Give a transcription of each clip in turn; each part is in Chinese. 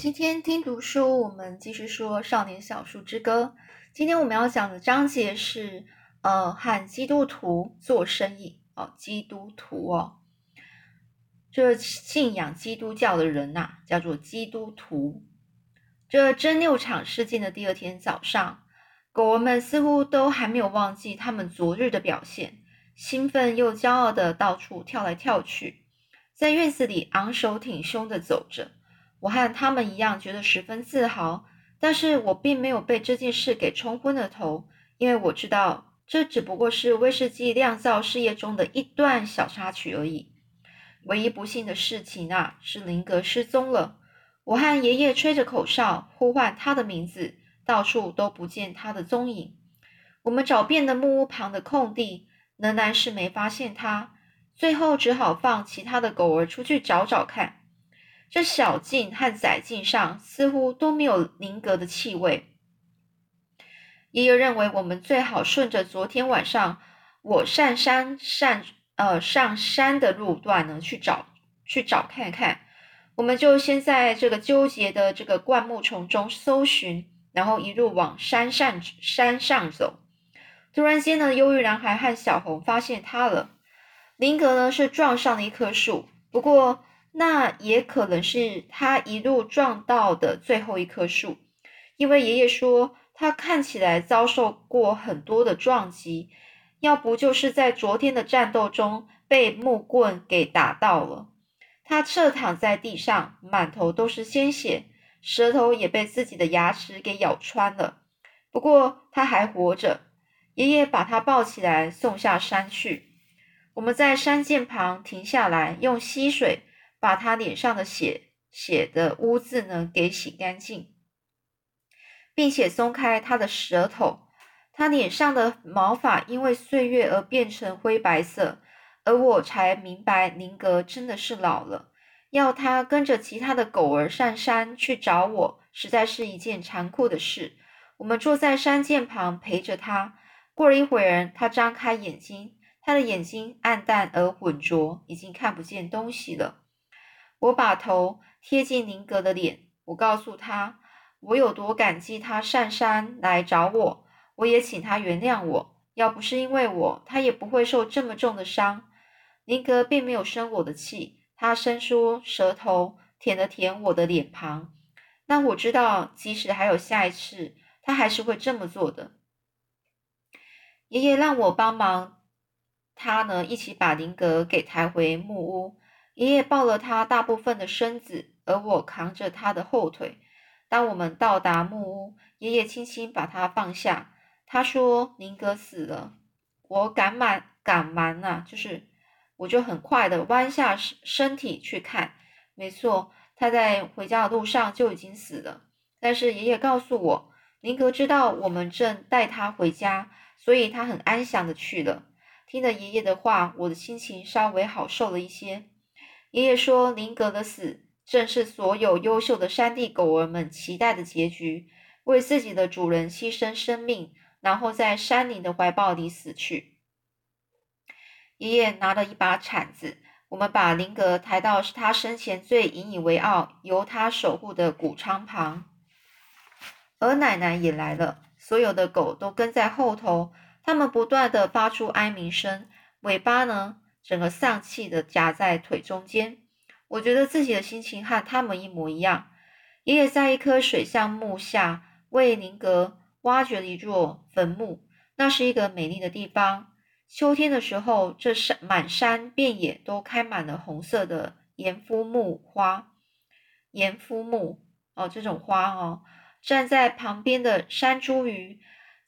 今天听读书，我们继续说《少年小树之歌》。今天我们要讲的章节是，呃，和基督徒做生意哦。基督徒哦，这信仰基督教的人呐，叫做基督徒。这真六场事件的第二天早上，狗儿们似乎都还没有忘记他们昨日的表现，兴奋又骄傲的到处跳来跳去，在院子里昂首挺胸的走着。我和他们一样，觉得十分自豪，但是我并没有被这件事给冲昏了头，因为我知道这只不过是威士忌酿造事业中的一段小插曲而已。唯一不幸的事情啊，是林格失踪了。我和爷爷吹着口哨呼唤他的名字，到处都不见他的踪影。我们找遍了木屋旁的空地，仍然是没发现他。最后只好放其他的狗儿出去找找看。这小径和窄径上似乎都没有林格的气味。爷爷认为我们最好顺着昨天晚上我上山上呃上山的路段呢去找去找看看。我们就先在这个纠结的这个灌木丛中搜寻，然后一路往山上山上走。突然间呢，忧郁男孩和小红发现他了。林格呢是撞上了一棵树，不过。那也可能是他一路撞到的最后一棵树，因为爷爷说他看起来遭受过很多的撞击，要不就是在昨天的战斗中被木棍给打到了。他侧躺在地上，满头都是鲜血，舌头也被自己的牙齿给咬穿了。不过他还活着，爷爷把他抱起来送下山去。我们在山涧旁停下来，用溪水。把他脸上的血血的污渍呢给洗干净，并且松开他的舌头。他脸上的毛发因为岁月而变成灰白色，而我才明白林格真的是老了。要他跟着其他的狗儿上山去找我，实在是一件残酷的事。我们坐在山涧旁陪着他。过了一会儿，他张开眼睛，他的眼睛暗淡而浑浊，已经看不见东西了。我把头贴近林格的脸，我告诉他，我有多感激他上山来找我，我也请他原谅我。要不是因为我，他也不会受这么重的伤。林格并没有生我的气，他伸出舌头舔了舔我的脸庞。那我知道，即使还有下一次，他还是会这么做的。爷爷让我帮忙，他呢一起把林格给抬回木屋。爷爷抱了他大部分的身子，而我扛着他的后腿。当我们到达木屋，爷爷轻轻把他放下。他说：“宁格死了。”我赶忙赶忙啊，就是我就很快的弯下身身体去看。没错，他在回家的路上就已经死了。但是爷爷告诉我，宁格知道我们正带他回家，所以他很安详的去了。听了爷爷的话，我的心情稍微好受了一些。爷爷说：“林格的死正是所有优秀的山地狗儿们期待的结局，为自己的主人牺牲生命，然后在山林的怀抱里死去。”爷爷拿了一把铲子，我们把林格抬到他生前最引以为傲、由他守护的谷仓旁，而奶奶也来了，所有的狗都跟在后头，它们不断的发出哀鸣声，尾巴呢？整个丧气的夹在腿中间，我觉得自己的心情和他们一模一样。爷爷在一棵水橡木下为林格挖掘了一座坟墓，那是一个美丽的地方。秋天的时候，这山满山遍野都开满了红色的盐肤木花。盐肤木哦，这种花哦，站在旁边的山茱萸，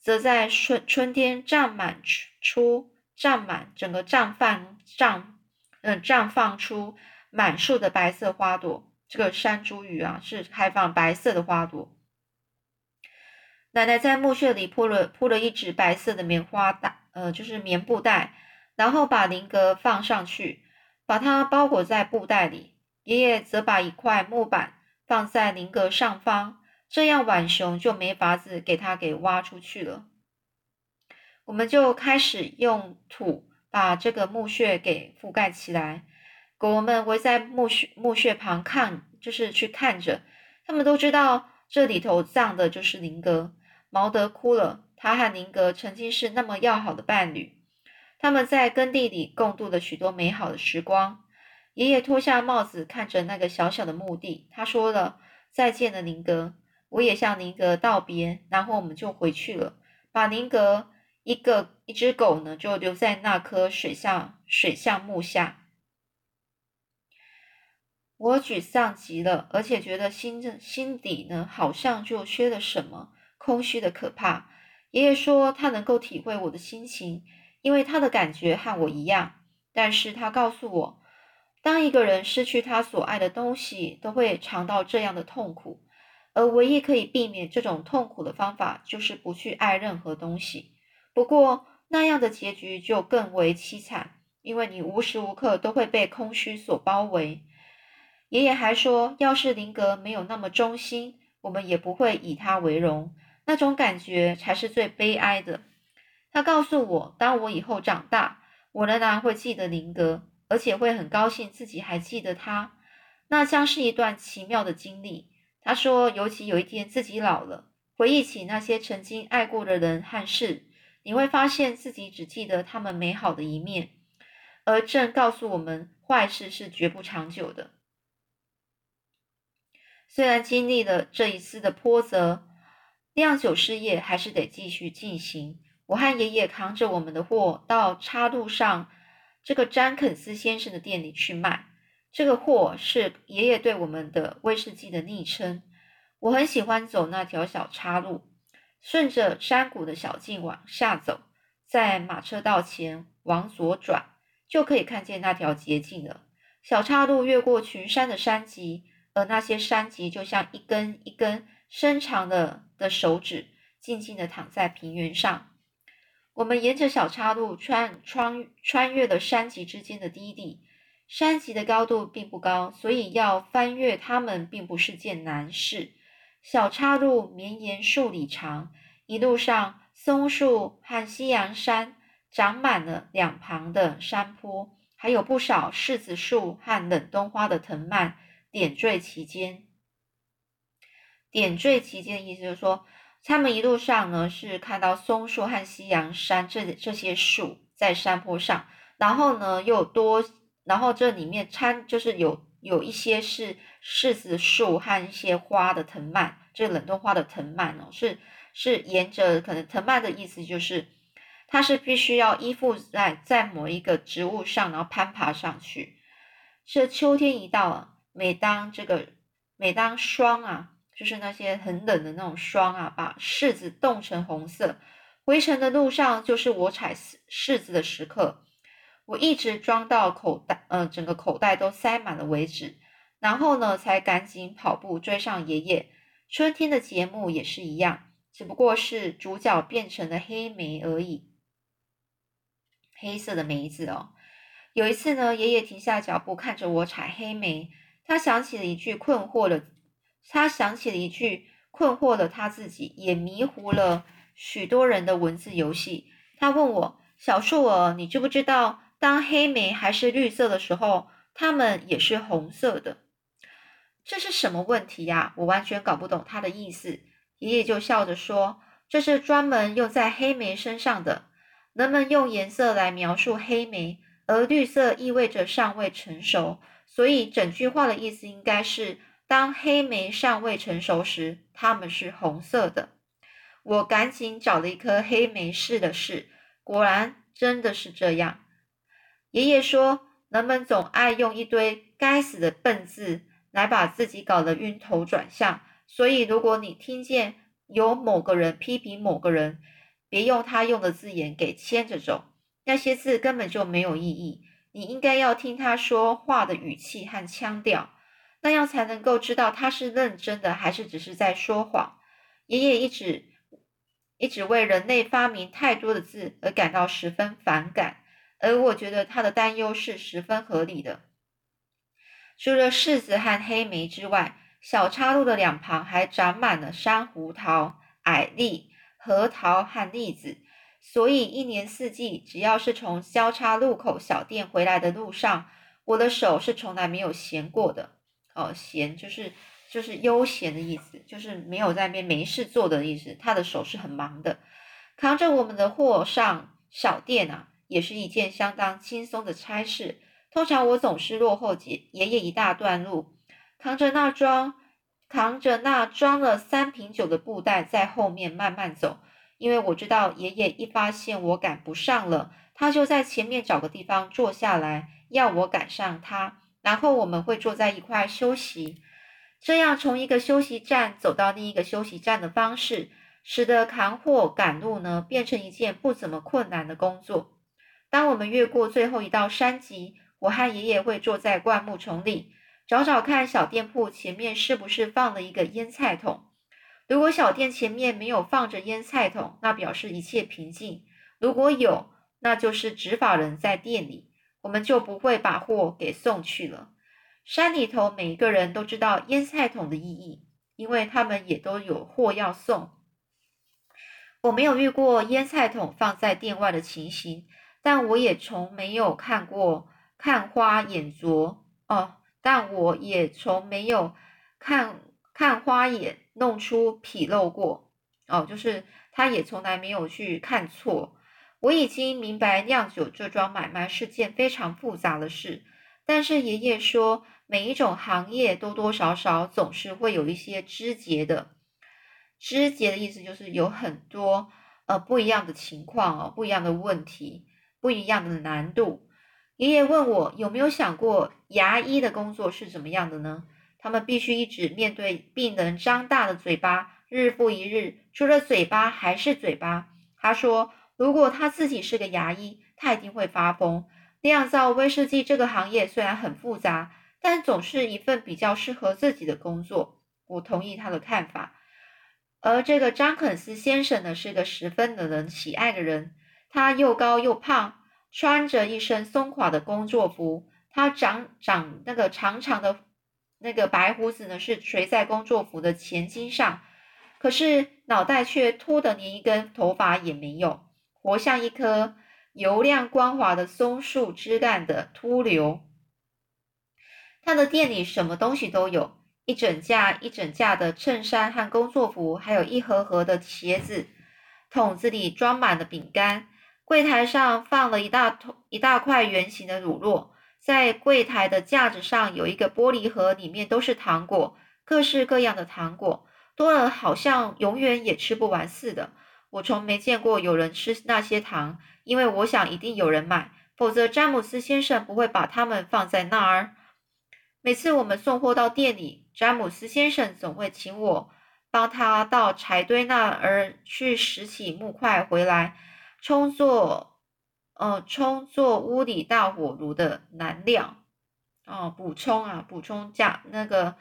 则在春春天绽满出。绽满整个绽放绽，嗯，绽放出满树的白色花朵。这个山茱萸啊，是开放白色的花朵。奶奶在墓穴里铺了铺了一纸白色的棉花袋，呃，就是棉布袋，然后把灵格放上去，把它包裹在布袋里。爷爷则把一块木板放在灵格上方，这样浣熊就没法子给它给挖出去了。我们就开始用土把这个墓穴给覆盖起来。狗们围在墓穴墓穴旁看，就是去看着。他们都知道这里头葬的就是林格。毛德哭了，他和林格曾经是那么要好的伴侣，他们在耕地里共度了许多美好的时光。爷爷脱下帽子，看着那个小小的墓地，他说了：“再见了，林格。”我也向林格道别，然后我们就回去了，把林格一个一只狗呢，就留在那棵水下水象木下。我沮丧极了，而且觉得心心底呢，好像就缺了什么。空虚的可怕。爷爷说他能够体会我的心情，因为他的感觉和我一样。但是他告诉我，当一个人失去他所爱的东西，都会尝到这样的痛苦。而唯一可以避免这种痛苦的方法，就是不去爱任何东西。不过那样的结局就更为凄惨，因为你无时无刻都会被空虚所包围。爷爷还说，要是林格没有那么忠心，我们也不会以他为荣。那种感觉才是最悲哀的。他告诉我，当我以后长大，我仍然会记得林格，而且会很高兴自己还记得他。那将是一段奇妙的经历。他说，尤其有一天自己老了，回忆起那些曾经爱过的人和事，你会发现自己只记得他们美好的一面。而正告诉我们，坏事是绝不长久的。虽然经历了这一次的波折。酿酒事业还是得继续进行。我和爷爷扛着我们的货到岔路上这个詹肯斯先生的店里去卖。这个货是爷爷对我们的威士忌的昵称。我很喜欢走那条小岔路，顺着山谷的小径往下走，在马车道前往左转，就可以看见那条捷径了。小岔路越过群山的山脊，而那些山脊就像一根一根。伸长的的手指静静地躺在平原上。我们沿着小岔路穿穿穿越了山脊之间的低地。山脊的高度并不高，所以要翻越它们并不是件难事。小岔路绵延数里长，一路上松树和西洋杉长满了两旁的山坡，还有不少柿子树和冷冬花的藤蔓点缀其间。点缀其间的意思就是说，他们一路上呢是看到松树和西洋杉这这些树在山坡上，然后呢又多，然后这里面掺就是有有一些是柿子树和一些花的藤蔓，这冷冻花的藤蔓哦，是是沿着可能藤蔓的意思就是它是必须要依附在在某一个植物上，然后攀爬上去。这秋天一到啊，每当这个每当霜啊。就是那些很冷的那种霜啊，把柿子冻成红色。回程的路上，就是我采柿子的时刻。我一直装到口袋，呃，整个口袋都塞满了为止。然后呢，才赶紧跑步追上爷爷。春天的节目也是一样，只不过是主角变成了黑莓而已，黑色的梅子哦。有一次呢，爷爷停下脚步，看着我采黑莓，他想起了一句困惑的。他想起了一句困惑了他自己，也迷糊了许多人的文字游戏。他问我：“小树儿，你知不知道，当黑莓还是绿色的时候，它们也是红色的？”这是什么问题呀？我完全搞不懂他的意思。爷爷就笑着说：“这是专门用在黑莓身上的。人们用颜色来描述黑莓，而绿色意味着尚未成熟，所以整句话的意思应该是。”当黑莓尚未成熟时，它们是红色的。我赶紧找了一颗黑莓试了试，果然真的是这样。爷爷说，人们总爱用一堆该死的笨字来把自己搞得晕头转向。所以，如果你听见有某个人批评某个人，别用他用的字眼给牵着走，那些字根本就没有意义。你应该要听他说话的语气和腔调。那样才能够知道他是认真的还是只是在说谎。爷爷一直一直为人类发明太多的字而感到十分反感，而我觉得他的担忧是十分合理的。除了柿子和黑莓之外，小岔路的两旁还长满了山胡桃、矮栗、核桃和栗子，所以一年四季，只要是从交叉路口小店回来的路上，我的手是从来没有闲过的。哦，闲就是就是悠闲的意思，就是没有在那边没事做的意思。他的手是很忙的，扛着我们的货上小店啊，也是一件相当轻松的差事。通常我总是落后爷爷爷一大段路，扛着那装扛着那装了三瓶酒的布袋在后面慢慢走，因为我知道爷爷一发现我赶不上了，他就在前面找个地方坐下来，要我赶上他，然后我们会坐在一块休息。这样从一个休息站走到另一个休息站的方式，使得扛货赶路呢变成一件不怎么困难的工作。当我们越过最后一道山脊，我和爷爷会坐在灌木丛里，找找看小店铺前面是不是放了一个腌菜桶。如果小店前面没有放着腌菜桶，那表示一切平静；如果有，那就是执法人在店里，我们就不会把货给送去了。山里头每一个人都知道腌菜桶的意义，因为他们也都有货要送。我没有遇过腌菜桶放在店外的情形，但我也从没有看过看花眼拙哦，但我也从没有看看花眼弄出纰漏过哦，就是他也从来没有去看错。我已经明白酿酒这桩买卖是件非常复杂的事。但是爷爷说，每一种行业多多少少总是会有一些枝节的。枝节的意思就是有很多呃不一样的情况哦，不一样的问题，不一样的难度。爷爷问我有没有想过牙医的工作是怎么样的呢？他们必须一直面对病人张大的嘴巴，日复一日，除了嘴巴还是嘴巴。他说，如果他自己是个牙医，他一定会发疯。酿造威士忌这个行业虽然很复杂，但总是一份比较适合自己的工作。我同意他的看法。而这个张肯斯先生呢，是个十分惹人喜爱的人。他又高又胖，穿着一身松垮的工作服。他长长那个长长的那个白胡子呢，是垂在工作服的前襟上，可是脑袋却秃的连一根头发也没有，活像一颗。油亮光滑的松树枝干的秃瘤。他的店里什么东西都有，一整架一整架的衬衫和工作服，还有一盒盒的鞋子。桶子里装满了饼干。柜台上放了一大桶一大块圆形的乳酪。在柜台的架子上有一个玻璃盒，里面都是糖果，各式各样的糖果，多了好像永远也吃不完似的。我从没见过有人吃那些糖。因为我想一定有人买，否则詹姆斯先生不会把它们放在那儿。每次我们送货到店里，詹姆斯先生总会请我帮他到柴堆那儿去拾起木块回来，充作呃充作屋里大火炉的燃料。哦，补充啊，补充加那个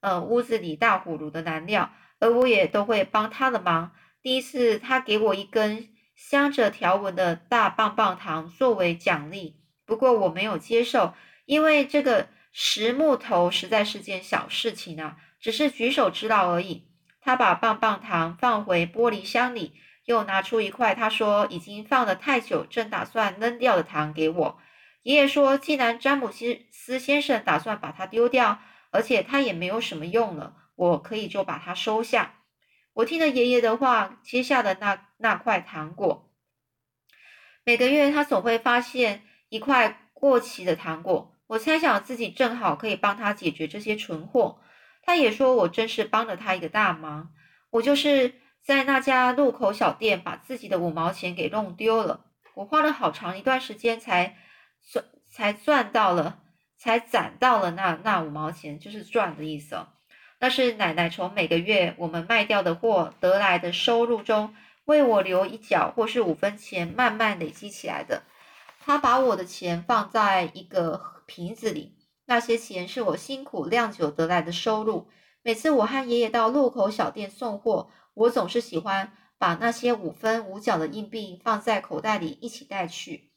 呃屋子里大火炉的燃料，而我也都会帮他的忙。第一次，他给我一根。镶着条纹的大棒棒糖作为奖励，不过我没有接受，因为这个石木头实在是件小事情啊，只是举手之劳而已。他把棒棒糖放回玻璃箱里，又拿出一块他说已经放了太久，正打算扔掉的糖给我。爷爷说，既然詹姆斯斯先生打算把它丢掉，而且它也没有什么用了，我可以就把它收下。我听了爷爷的话，接下了那那块糖果。每个月他总会发现一块过期的糖果，我猜想自己正好可以帮他解决这些存货。他也说我真是帮了他一个大忙。我就是在那家路口小店把自己的五毛钱给弄丢了。我花了好长一段时间才赚才赚到了，才攒到了那那五毛钱，就是赚的意思哦。那是奶奶从每个月我们卖掉的货得来的收入中为我留一角或是五分钱，慢慢累积起来的。她把我的钱放在一个瓶子里，那些钱是我辛苦酿酒得来的收入。每次我和爷爷到路口小店送货，我总是喜欢把那些五分五角的硬币放在口袋里一起带去，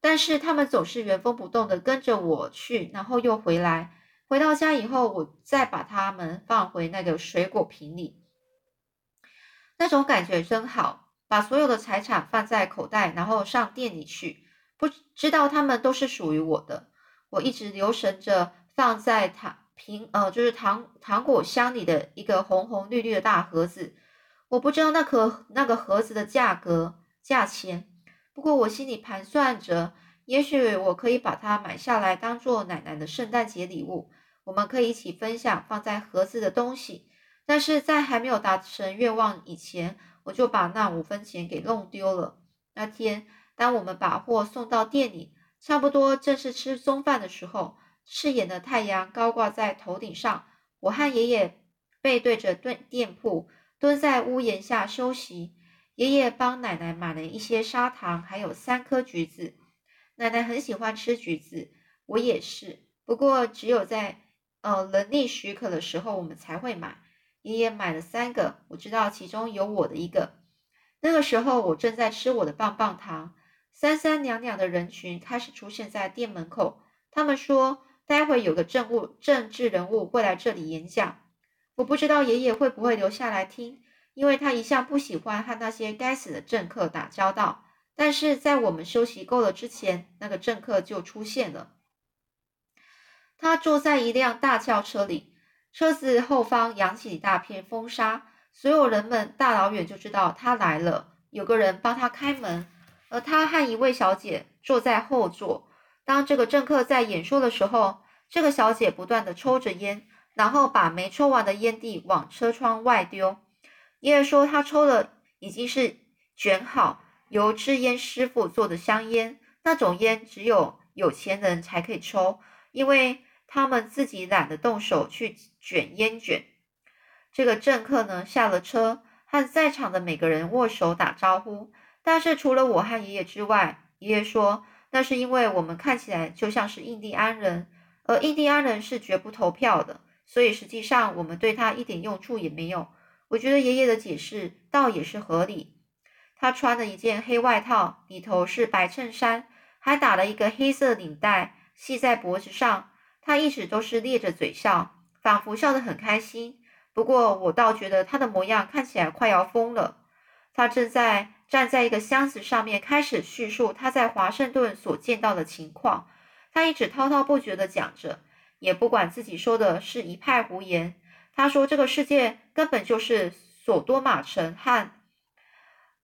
但是他们总是原封不动的跟着我去，然后又回来。回到家以后，我再把它们放回那个水果瓶里，那种感觉真好。把所有的财产放在口袋，然后上店里去，不知道它们都是属于我的。我一直留神着放在糖苹呃，就是糖糖果箱里的一个红红绿绿的大盒子。我不知道那颗那个盒子的价格价钱，不过我心里盘算着，也许我可以把它买下来，当做奶奶的圣诞节礼物。我们可以一起分享放在盒子的东西。但是在还没有达成愿望以前，我就把那五分钱给弄丢了。那天，当我们把货送到店里，差不多正是吃中饭的时候，刺眼的太阳高挂在头顶上，我和爷爷背对着店店铺，蹲在屋檐下休息。爷爷帮奶奶买了一些砂糖，还有三颗橘子。奶奶很喜欢吃橘子，我也是。不过只有在呃能力许可的时候，我们才会买。爷爷买了三个，我知道其中有我的一个。那个时候，我正在吃我的棒棒糖。三三两两的人群开始出现在店门口。他们说，待会有个政务政治人物会来这里演讲。我不知道爷爷会不会留下来听，因为他一向不喜欢和那些该死的政客打交道。但是在我们休息够了之前，那个政客就出现了。他坐在一辆大轿车里。车子后方扬起一大片风沙，所有人们大老远就知道他来了。有个人帮他开门，而他和一位小姐坐在后座。当这个政客在演说的时候，这个小姐不断的抽着烟，然后把没抽完的烟蒂往车窗外丢。爷爷说他抽的已经是卷好由制烟师傅做的香烟，那种烟只有有钱人才可以抽，因为。他们自己懒得动手去卷烟卷。这个政客呢下了车，和在场的每个人握手打招呼。但是除了我和爷爷之外，爷爷说那是因为我们看起来就像是印第安人，而印第安人是绝不投票的，所以实际上我们对他一点用处也没有。我觉得爷爷的解释倒也是合理。他穿了一件黑外套，里头是白衬衫，还打了一个黑色领带系在脖子上。他一直都是咧着嘴笑，仿佛笑得很开心。不过我倒觉得他的模样看起来快要疯了。他正在站在一个箱子上面，开始叙述他在华盛顿所见到的情况。他一直滔滔不绝地讲着，也不管自己说的是一派胡言。他说这个世界根本就是索多玛城和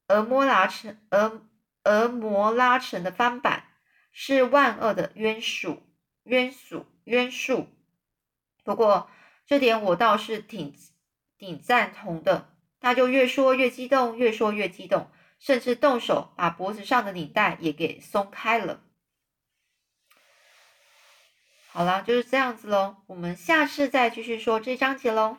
俄摩拉城，俄俄摩拉城的翻版，是万恶的冤属冤属。约束，不过这点我倒是挺挺赞同的。他就越说越激动，越说越激动，甚至动手把脖子上的领带也给松开了。好啦，就是这样子喽。我们下次再继续说这章节喽。